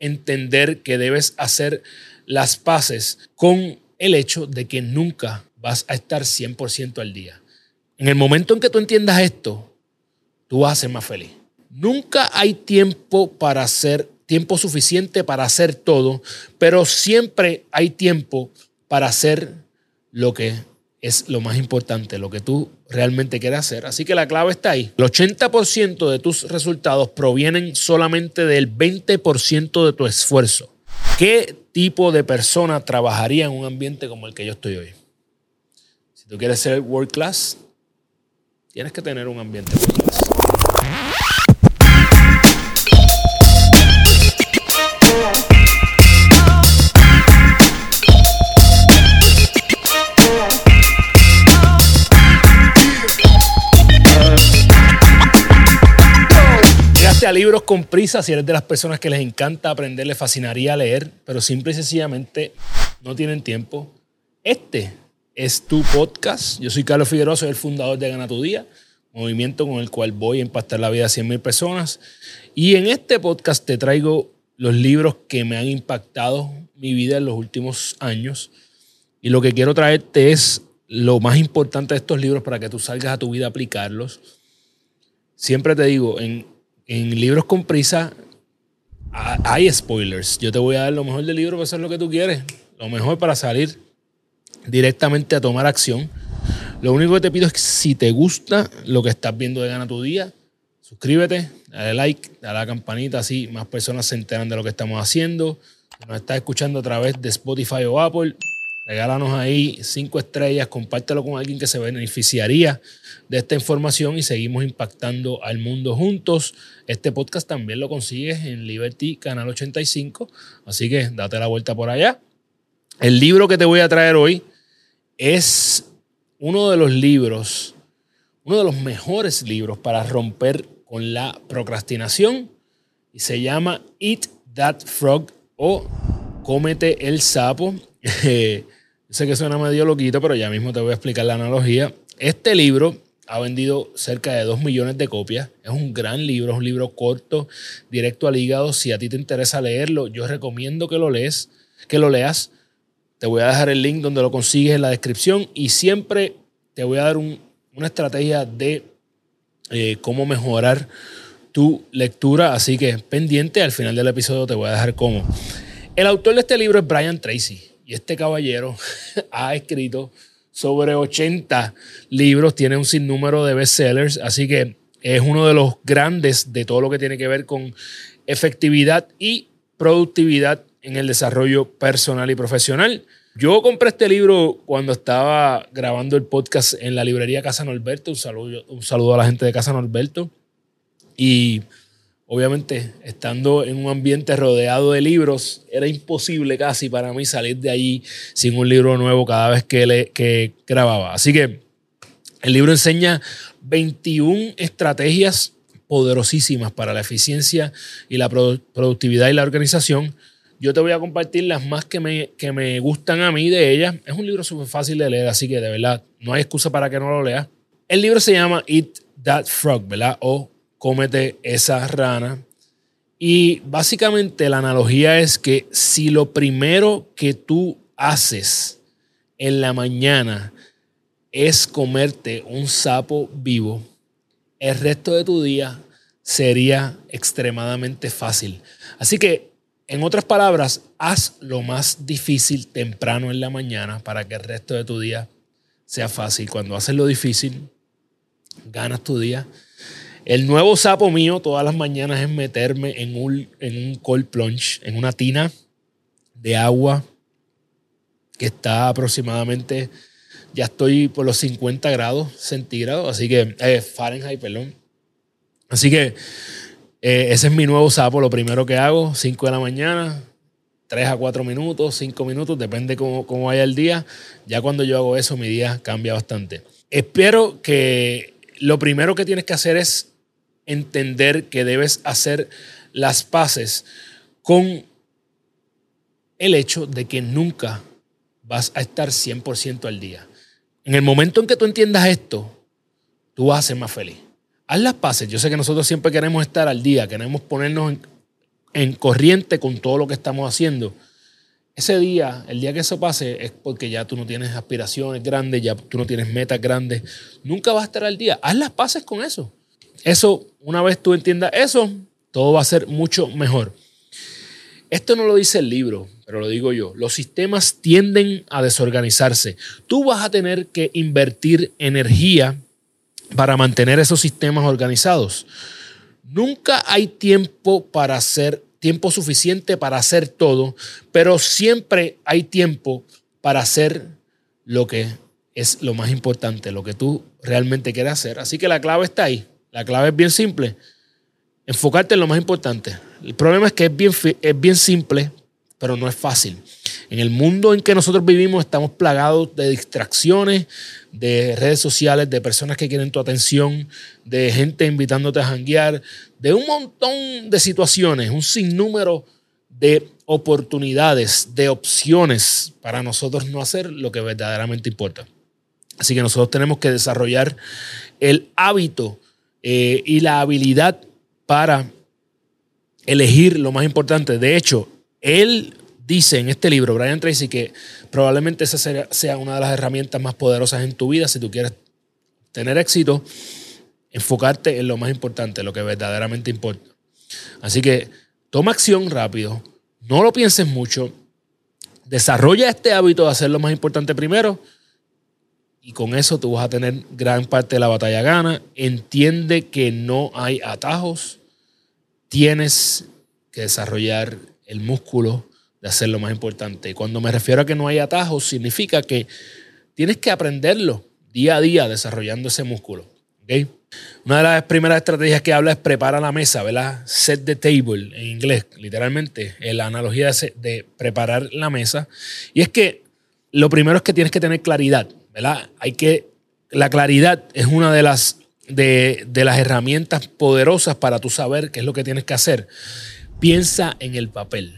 entender que debes hacer las paces con el hecho de que nunca vas a estar 100% al día. En el momento en que tú entiendas esto, tú vas a ser más feliz. Nunca hay tiempo para hacer, tiempo suficiente para hacer todo, pero siempre hay tiempo para hacer lo que es lo más importante, lo que tú realmente quieres hacer. Así que la clave está ahí. El 80% de tus resultados provienen solamente del 20% de tu esfuerzo. ¿Qué tipo de persona trabajaría en un ambiente como el que yo estoy hoy? Si tú quieres ser world class, tienes que tener un ambiente. A libros con prisa si eres de las personas que les encanta aprender, les fascinaría leer, pero simple y sencillamente no tienen tiempo. Este es tu podcast. Yo soy Carlos Figueroa, soy el fundador de Gana Tu Día, movimiento con el cual voy a impactar la vida de 100 mil personas. Y en este podcast te traigo los libros que me han impactado mi vida en los últimos años. Y lo que quiero traerte es lo más importante de estos libros para que tú salgas a tu vida a aplicarlos. Siempre te digo, en en libros con prisa hay spoilers. Yo te voy a dar lo mejor del libro para hacer lo que tú quieres. Lo mejor para salir directamente a tomar acción. Lo único que te pido es que si te gusta lo que estás viendo de Gana tu Día, suscríbete, dale like, dale a la campanita, así más personas se enteran de lo que estamos haciendo. Si nos estás escuchando a través de Spotify o Apple, regálanos ahí cinco estrellas, compártelo con alguien que se beneficiaría de esta información y seguimos impactando al mundo juntos. Este podcast también lo consigues en Liberty Canal 85, así que date la vuelta por allá. El libro que te voy a traer hoy es uno de los libros, uno de los mejores libros para romper con la procrastinación y se llama Eat That Frog o Cómete el sapo. sé que suena medio loquito, pero ya mismo te voy a explicar la analogía. Este libro ha vendido cerca de 2 millones de copias. Es un gran libro, es un libro corto, directo al hígado. Si a ti te interesa leerlo, yo recomiendo que lo lees, que lo leas. Te voy a dejar el link donde lo consigues en la descripción y siempre te voy a dar una estrategia de eh, cómo mejorar tu lectura. Así que pendiente, al final del episodio te voy a dejar cómo. El autor de este libro es Brian Tracy y este caballero ha escrito sobre 80 libros, tiene un sinnúmero de bestsellers, así que es uno de los grandes de todo lo que tiene que ver con efectividad y productividad en el desarrollo personal y profesional. Yo compré este libro cuando estaba grabando el podcast en la librería Casa Norberto. Un saludo, un saludo a la gente de Casa Norberto. Y obviamente, estando en un ambiente rodeado de libros, era imposible casi para mí salir de allí sin un libro nuevo cada vez que, le, que grababa. Así que el libro enseña 21 estrategias poderosísimas para la eficiencia y la productividad y la organización. Yo te voy a compartir las más que me, que me gustan a mí de ellas. Es un libro súper fácil de leer, así que de verdad no hay excusa para que no lo leas. El libro se llama Eat That Frog, ¿verdad? O cómete esa rana. Y básicamente la analogía es que si lo primero que tú haces en la mañana es comerte un sapo vivo, el resto de tu día sería extremadamente fácil. Así que, en otras palabras, haz lo más difícil temprano en la mañana para que el resto de tu día sea fácil. Cuando haces lo difícil, ganas tu día el nuevo sapo mío todas las mañanas es meterme en un, en un cold plunge, en una tina de agua que está aproximadamente, ya estoy por los 50 grados centígrados, así que, eh, Fahrenheit, perdón. Así que eh, ese es mi nuevo sapo, lo primero que hago, 5 de la mañana, 3 a 4 minutos, 5 minutos, depende cómo, cómo vaya el día. Ya cuando yo hago eso, mi día cambia bastante. Espero que lo primero que tienes que hacer es entender que debes hacer las paces con el hecho de que nunca vas a estar 100% al día. En el momento en que tú entiendas esto, tú vas a ser más feliz. Haz las paces. Yo sé que nosotros siempre queremos estar al día, queremos ponernos en corriente con todo lo que estamos haciendo. Ese día, el día que eso pase, es porque ya tú no tienes aspiraciones grandes, ya tú no tienes metas grandes. Nunca vas a estar al día. Haz las paces con eso. Eso, una vez tú entiendas eso, todo va a ser mucho mejor. Esto no lo dice el libro, pero lo digo yo. Los sistemas tienden a desorganizarse. Tú vas a tener que invertir energía para mantener esos sistemas organizados. Nunca hay tiempo para hacer tiempo suficiente para hacer todo, pero siempre hay tiempo para hacer lo que es lo más importante, lo que tú realmente quieres hacer. Así que la clave está ahí. La clave es bien simple. Enfocarte en lo más importante. El problema es que es bien, es bien simple, pero no es fácil. En el mundo en que nosotros vivimos estamos plagados de distracciones, de redes sociales, de personas que quieren tu atención, de gente invitándote a janguear, de un montón de situaciones, un sinnúmero de oportunidades, de opciones para nosotros no hacer lo que verdaderamente importa. Así que nosotros tenemos que desarrollar el hábito eh, y la habilidad para elegir lo más importante. De hecho, él dice en este libro, Brian Tracy, que probablemente esa sea una de las herramientas más poderosas en tu vida si tú quieres tener éxito, enfocarte en lo más importante, lo que verdaderamente importa. Así que toma acción rápido, no lo pienses mucho, desarrolla este hábito de hacer lo más importante primero y con eso tú vas a tener gran parte de la batalla gana. Entiende que no hay atajos, tienes que desarrollar el músculo de hacer lo más importante. Cuando me refiero a que no hay atajos, significa que tienes que aprenderlo día a día desarrollando ese músculo. Una de las primeras estrategias que habla es prepara la mesa, ¿verdad? Set the table en inglés, literalmente, la analogía de preparar la mesa. Y es que lo primero es que tienes que tener claridad, Hay que, la claridad es una de las, de, de las herramientas poderosas para tú saber qué es lo que tienes que hacer. Piensa en el papel.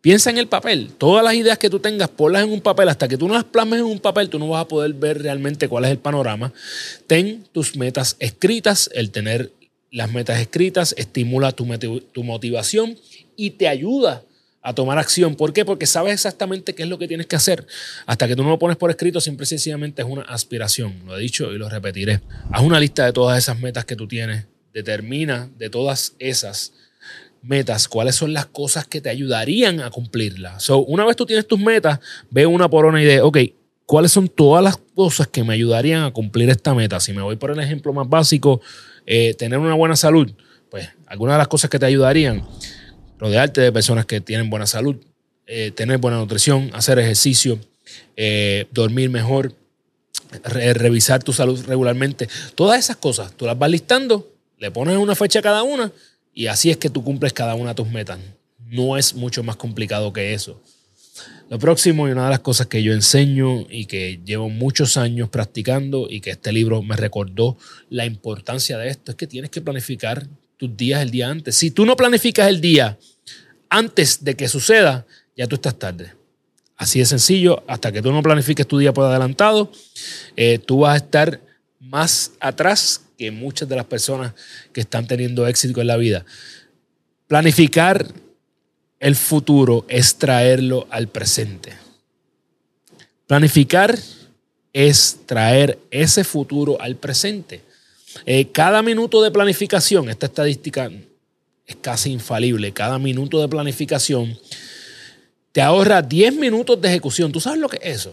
Piensa en el papel. Todas las ideas que tú tengas, ponlas en un papel. Hasta que tú no las plasmes en un papel, tú no vas a poder ver realmente cuál es el panorama. Ten tus metas escritas. El tener las metas escritas estimula tu, tu motivación y te ayuda a tomar acción. ¿Por qué? Porque sabes exactamente qué es lo que tienes que hacer. Hasta que tú no lo pones por escrito, siempre sencillamente es una aspiración. Lo he dicho y lo repetiré. Haz una lista de todas esas metas que tú tienes. Determina de todas esas metas, cuáles son las cosas que te ayudarían a cumplirlas. So, una vez tú tienes tus metas, ve una por una y de, ok, ¿cuáles son todas las cosas que me ayudarían a cumplir esta meta? Si me voy por el ejemplo más básico, eh, tener una buena salud, pues algunas de las cosas que te ayudarían, rodearte de personas que tienen buena salud, eh, tener buena nutrición, hacer ejercicio, eh, dormir mejor, revisar tu salud regularmente. Todas esas cosas, tú las vas listando, le pones una fecha a cada una y así es que tú cumples cada una de tus metas. No es mucho más complicado que eso. Lo próximo y una de las cosas que yo enseño y que llevo muchos años practicando y que este libro me recordó la importancia de esto es que tienes que planificar tus días el día antes. Si tú no planificas el día antes de que suceda, ya tú estás tarde. Así de sencillo, hasta que tú no planifiques tu día por adelantado, eh, tú vas a estar más atrás que muchas de las personas que están teniendo éxito en la vida. Planificar el futuro es traerlo al presente. Planificar es traer ese futuro al presente. Eh, cada minuto de planificación, esta estadística es casi infalible, cada minuto de planificación te ahorra 10 minutos de ejecución. ¿Tú sabes lo que es eso?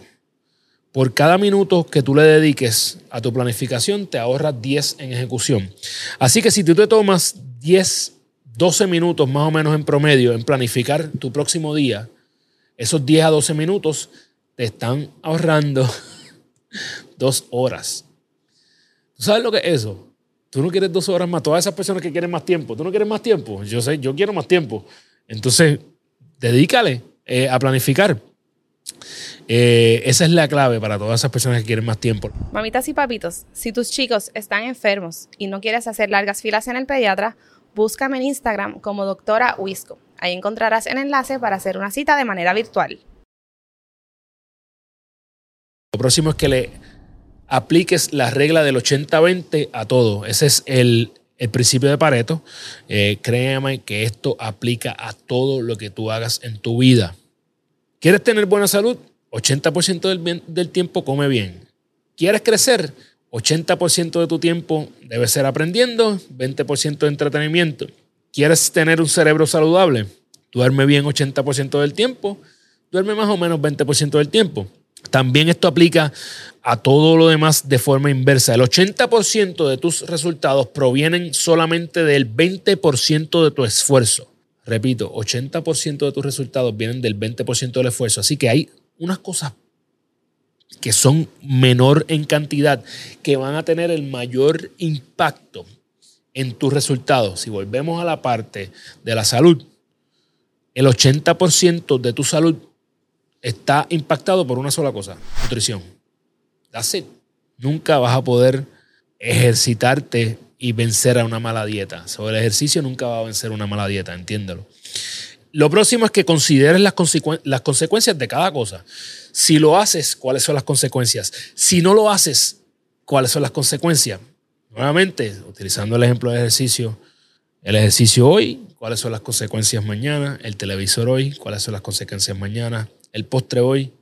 Por cada minuto que tú le dediques a tu planificación, te ahorras 10 en ejecución. Así que si tú te tomas 10, 12 minutos más o menos en promedio en planificar tu próximo día, esos 10 a 12 minutos te están ahorrando dos horas. ¿Tú sabes lo que es eso? Tú no quieres dos horas más. Todas esas personas que quieren más tiempo, tú no quieres más tiempo. Yo sé, yo quiero más tiempo. Entonces, dedícale eh, a planificar. Eh, esa es la clave para todas esas personas que quieren más tiempo. Mamitas y papitos, si tus chicos están enfermos y no quieres hacer largas filas en el pediatra, búscame en Instagram como doctora Wisco. Ahí encontrarás el enlace para hacer una cita de manera virtual. Lo próximo es que le apliques la regla del 80-20 a todo. Ese es el, el principio de Pareto, eh, créeme que esto aplica a todo lo que tú hagas en tu vida. ¿Quieres tener buena salud? 80% del, del tiempo come bien. ¿Quieres crecer? 80% de tu tiempo debe ser aprendiendo, 20% de entretenimiento. ¿Quieres tener un cerebro saludable? Duerme bien 80% del tiempo, duerme más o menos 20% del tiempo. También esto aplica a todo lo demás de forma inversa. El 80% de tus resultados provienen solamente del 20% de tu esfuerzo. Repito, 80% de tus resultados vienen del 20% del esfuerzo. Así que hay unas cosas que son menor en cantidad, que van a tener el mayor impacto en tus resultados. Si volvemos a la parte de la salud, el 80% de tu salud está impactado por una sola cosa, nutrición. That's it. Nunca vas a poder ejercitarte y vencer a una mala dieta. Sobre el ejercicio nunca va a vencer una mala dieta, entiéndelo. Lo próximo es que consideres las, las consecuencias de cada cosa. Si lo haces, ¿cuáles son las consecuencias? Si no lo haces, ¿cuáles son las consecuencias? Nuevamente, utilizando el ejemplo de ejercicio, el ejercicio hoy, cuáles son las consecuencias mañana, el televisor hoy, cuáles son las consecuencias mañana, el postre hoy,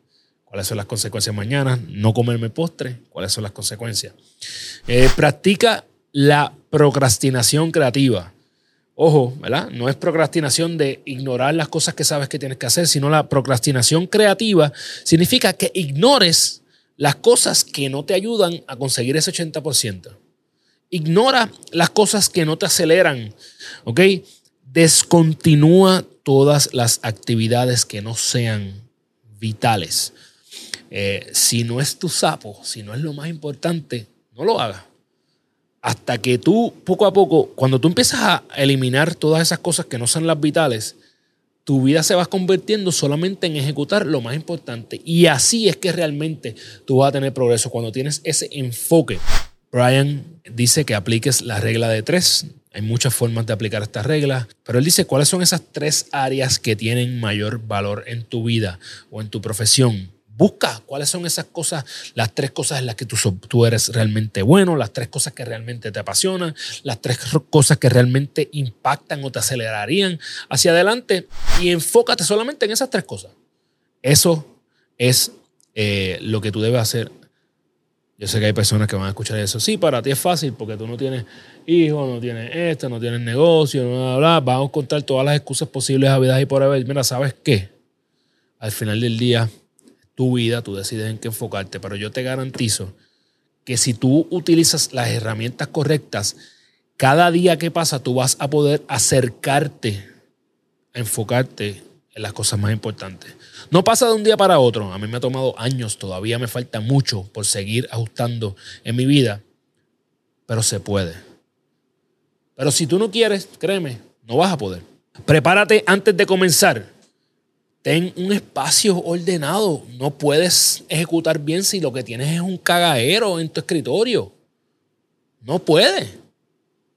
cuáles son las consecuencias mañana, no comerme postre, cuáles son las consecuencias. Eh, practica la procrastinación creativa. Ojo, ¿verdad? No es procrastinación de ignorar las cosas que sabes que tienes que hacer, sino la procrastinación creativa significa que ignores las cosas que no te ayudan a conseguir ese 80%. Ignora las cosas que no te aceleran, ¿ok? Descontinúa todas las actividades que no sean vitales. Eh, si no es tu sapo, si no es lo más importante, no lo hagas. Hasta que tú, poco a poco, cuando tú empiezas a eliminar todas esas cosas que no son las vitales, tu vida se va convirtiendo solamente en ejecutar lo más importante. Y así es que realmente tú vas a tener progreso cuando tienes ese enfoque. Brian dice que apliques la regla de tres. Hay muchas formas de aplicar esta regla, pero él dice cuáles son esas tres áreas que tienen mayor valor en tu vida o en tu profesión. Busca cuáles son esas cosas, las tres cosas en las que tú, tú eres realmente bueno, las tres cosas que realmente te apasionan, las tres cosas que realmente impactan o te acelerarían hacia adelante y enfócate solamente en esas tres cosas. Eso es eh, lo que tú debes hacer yo sé que hay personas que van a escuchar eso. Sí, para ti es fácil porque tú no tienes hijos, no tienes esto, no tienes negocio, no bla, bla. Vamos a contar todas las excusas posibles a vida y por haber. Mira, ¿sabes qué? Al final del día, tu vida, tú decides en qué enfocarte. Pero yo te garantizo que si tú utilizas las herramientas correctas, cada día que pasa tú vas a poder acercarte a enfocarte en las cosas más importantes. No pasa de un día para otro. A mí me ha tomado años, todavía me falta mucho por seguir ajustando en mi vida, pero se puede. Pero si tú no quieres, créeme, no vas a poder. Prepárate antes de comenzar. Ten un espacio ordenado. No puedes ejecutar bien si lo que tienes es un cagadero en tu escritorio. No puedes.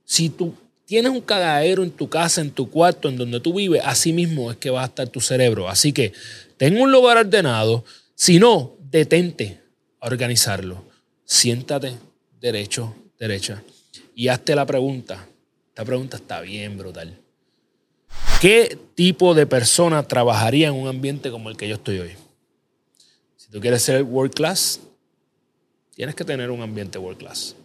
Si tú tienes un cagadero en tu casa, en tu cuarto, en donde tú vives, así mismo es que va a estar tu cerebro. Así que ten un lugar ordenado. Si no, detente a organizarlo. Siéntate derecho, derecha y hazte la pregunta. Esta pregunta está bien brutal. ¿Qué tipo de persona trabajaría en un ambiente como el que yo estoy hoy? Si tú quieres ser world class, tienes que tener un ambiente world class.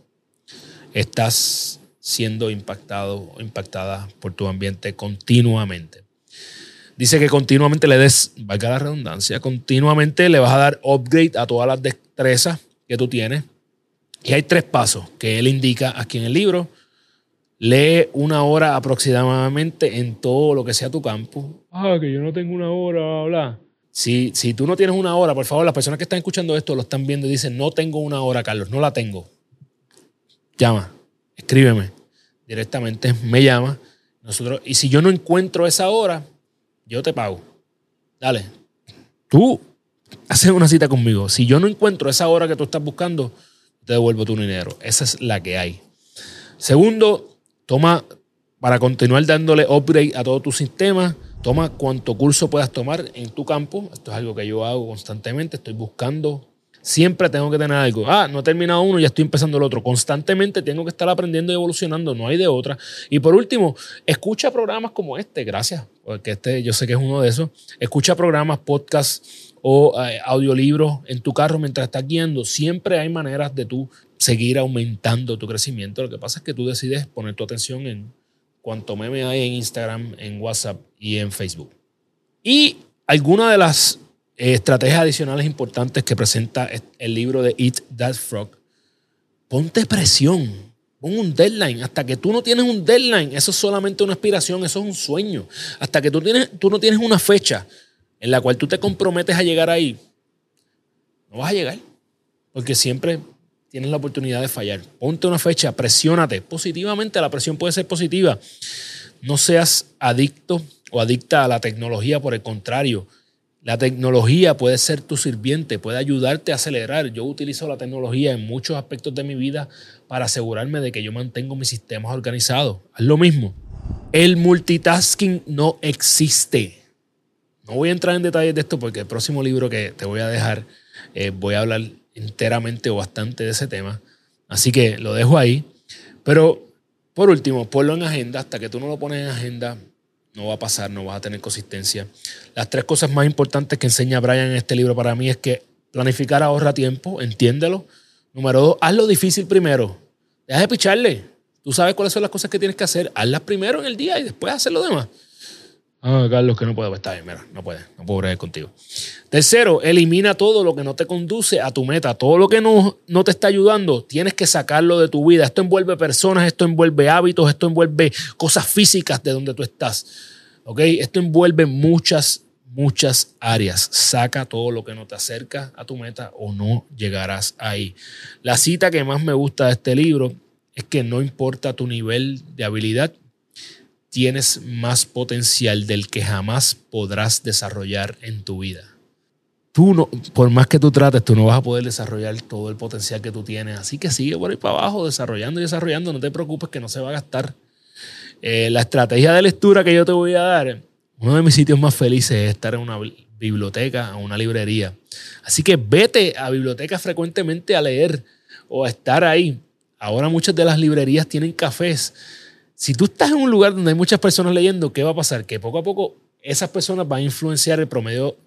Estás siendo impactado o impactada por tu ambiente continuamente. Dice que continuamente le des, valga la redundancia, continuamente le vas a dar upgrade a todas las destrezas que tú tienes. Y hay tres pasos que él indica aquí en el libro. Lee una hora aproximadamente en todo lo que sea tu campo. Ah, que yo no tengo una hora, bla, bla. Si, si tú no tienes una hora, por favor, las personas que están escuchando esto lo están viendo y dicen, no tengo una hora, Carlos, no la tengo. Llama, escríbeme directamente, me llama. Nosotros, y si yo no encuentro esa hora, yo te pago. Dale. Tú haces una cita conmigo. Si yo no encuentro esa hora que tú estás buscando, te devuelvo tu dinero. Esa es la que hay. Segundo, toma, para continuar dándole upgrade a todo tu sistema, toma cuanto curso puedas tomar en tu campo. Esto es algo que yo hago constantemente. Estoy buscando Siempre tengo que tener algo. Ah, no he terminado uno, ya estoy empezando el otro. Constantemente tengo que estar aprendiendo y evolucionando, no hay de otra. Y por último, escucha programas como este, gracias, porque este yo sé que es uno de esos. Escucha programas, podcasts o eh, audiolibros en tu carro mientras estás guiando. Siempre hay maneras de tú seguir aumentando tu crecimiento. Lo que pasa es que tú decides poner tu atención en cuánto meme hay en Instagram, en WhatsApp y en Facebook. Y alguna de las estrategias adicionales importantes que presenta el libro de Eat That Frog, ponte presión, pon un deadline. Hasta que tú no tienes un deadline, eso es solamente una aspiración, eso es un sueño. Hasta que tú, tienes, tú no tienes una fecha en la cual tú te comprometes a llegar ahí, no vas a llegar. Porque siempre tienes la oportunidad de fallar. Ponte una fecha, presiónate. Positivamente, la presión puede ser positiva. No seas adicto o adicta a la tecnología, por el contrario la tecnología puede ser tu sirviente, puede ayudarte a acelerar. Yo utilizo la tecnología en muchos aspectos de mi vida para asegurarme de que yo mantengo mis sistemas organizados. Es lo mismo. El multitasking no existe. No voy a entrar en detalles de esto porque el próximo libro que te voy a dejar eh, voy a hablar enteramente o bastante de ese tema. Así que lo dejo ahí. Pero por último, ponlo en agenda. Hasta que tú no lo pones en agenda, no va a pasar, no vas a tener consistencia. Las tres cosas más importantes que enseña Brian en este libro para mí es que planificar ahorra tiempo, entiéndelo. Número dos, hazlo difícil primero. Deja de picharle. Tú sabes cuáles son las cosas que tienes que hacer. Hazlas primero en el día y después hacer lo demás. Ah, Carlos, que no puedo. Está bien, mira, no puede, no puedo bregar contigo. Tercero, elimina todo lo que no te conduce a tu meta. Todo lo que no, no te está ayudando, tienes que sacarlo de tu vida. Esto envuelve personas, esto envuelve hábitos, esto envuelve cosas físicas de donde tú estás. ¿Ok? Esto envuelve muchas, muchas áreas. Saca todo lo que no te acerca a tu meta o no llegarás ahí. La cita que más me gusta de este libro es que no importa tu nivel de habilidad, tienes más potencial del que jamás podrás desarrollar en tu vida. Tú no, por más que tú trates, tú no vas a poder desarrollar todo el potencial que tú tienes. Así que sigue por ahí para abajo, desarrollando y desarrollando. No te preocupes que no se va a gastar. Eh, la estrategia de lectura que yo te voy a dar, uno de mis sitios más felices es estar en una biblioteca, en una librería. Así que vete a bibliotecas frecuentemente a leer o a estar ahí. Ahora muchas de las librerías tienen cafés si tú estás en un lugar donde hay muchas personas leyendo, ¿qué va a pasar? Que poco a poco esas personas van a influenciar el promedio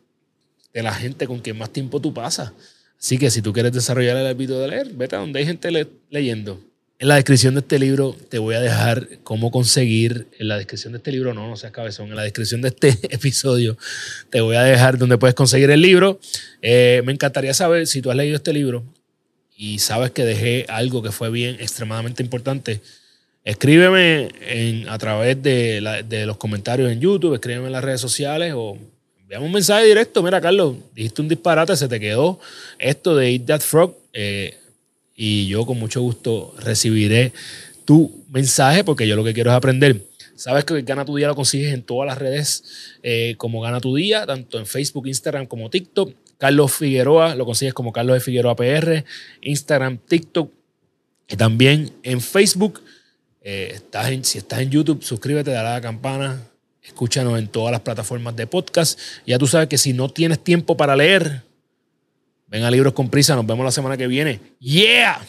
de la gente con quien más tiempo tú pasas. Así que si tú quieres desarrollar el hábito de leer, vete a donde hay gente leyendo. En la descripción de este libro te voy a dejar cómo conseguir, en la descripción de este libro, no, no seas cabezón, en la descripción de este episodio te voy a dejar donde puedes conseguir el libro. Eh, me encantaría saber si tú has leído este libro y sabes que dejé algo que fue bien extremadamente importante Escríbeme a través de, los comentarios en YouTube, escríbeme en las redes sociales o envíame un mensaje directo. Mira, Carlos, dijiste un disparate, se te quedó esto de Eat That Frog. Eh, y yo con mucho gusto recibiré tu mensaje porque yo lo que quiero es aprender. Sabes que Gana Tu Día lo consigues en todas las redes eh, como Gana Tu Día, tanto en Facebook, Instagram como TikTok. Carlos Figueroa lo consigues como Carlos de Figueroa PR, Instagram, TikTok y también en Facebook. Eh, estás si estás en YouTube, suscríbete, dale a la campana, escúchanos en todas las plataformas de podcast. Ya tú sabes que si no tienes tiempo para leer, ven a Libros con Prisa, nos vemos la semana que viene. ¡Yeah!